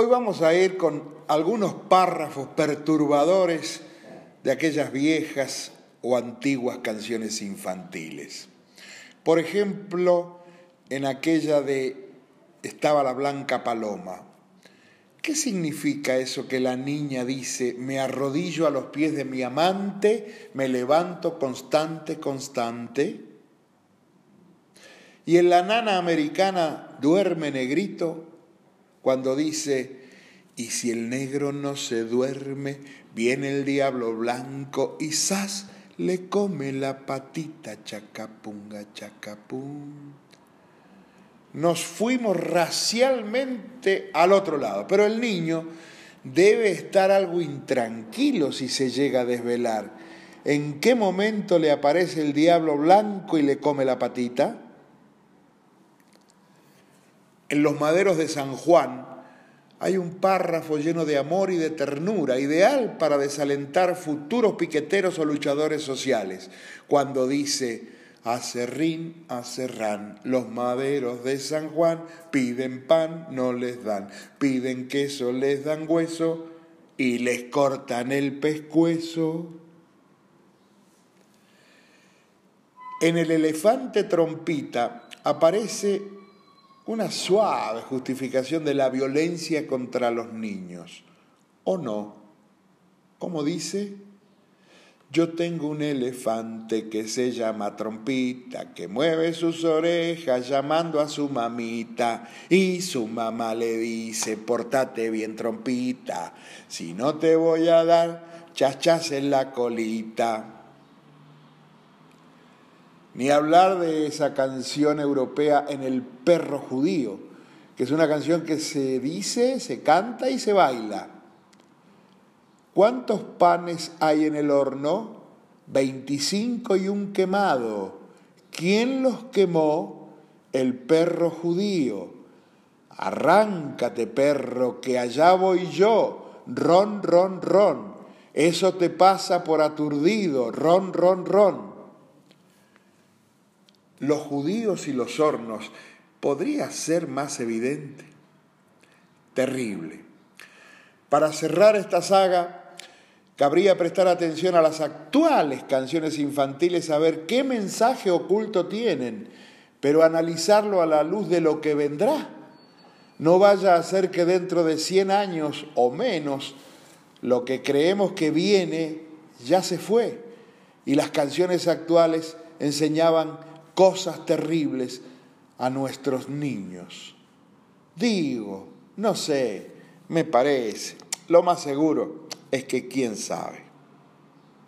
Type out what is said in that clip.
Hoy vamos a ir con algunos párrafos perturbadores de aquellas viejas o antiguas canciones infantiles. Por ejemplo, en aquella de Estaba la blanca paloma. ¿Qué significa eso que la niña dice, me arrodillo a los pies de mi amante, me levanto constante, constante? Y en la nana americana duerme negrito cuando dice, y si el negro no se duerme, viene el diablo blanco y ¡zas! le come la patita chacapunga chacapum. Nos fuimos racialmente al otro lado, pero el niño debe estar algo intranquilo si se llega a desvelar. ¿En qué momento le aparece el diablo blanco y le come la patita? En los maderos de San Juan hay un párrafo lleno de amor y de ternura, ideal para desalentar futuros piqueteros o luchadores sociales, cuando dice, Acerrín, acerrán, los maderos de San Juan piden pan, no les dan, piden queso, les dan hueso y les cortan el pescuezo. En el elefante trompita aparece una suave justificación de la violencia contra los niños. ¿O no? Como dice, yo tengo un elefante que se llama trompita, que mueve sus orejas llamando a su mamita, y su mamá le dice, portate bien trompita, si no te voy a dar chachas en la colita. Ni hablar de esa canción europea en el perro judío, que es una canción que se dice, se canta y se baila. ¿Cuántos panes hay en el horno? Veinticinco y un quemado. ¿Quién los quemó? El perro judío. Arráncate, perro, que allá voy yo. Ron, ron, ron. Eso te pasa por aturdido. Ron, ron, ron los judíos y los hornos, podría ser más evidente. Terrible. Para cerrar esta saga, cabría prestar atención a las actuales canciones infantiles, a ver qué mensaje oculto tienen, pero analizarlo a la luz de lo que vendrá. No vaya a ser que dentro de 100 años o menos, lo que creemos que viene ya se fue y las canciones actuales enseñaban cosas terribles a nuestros niños. Digo, no sé, me parece, lo más seguro es que quién sabe.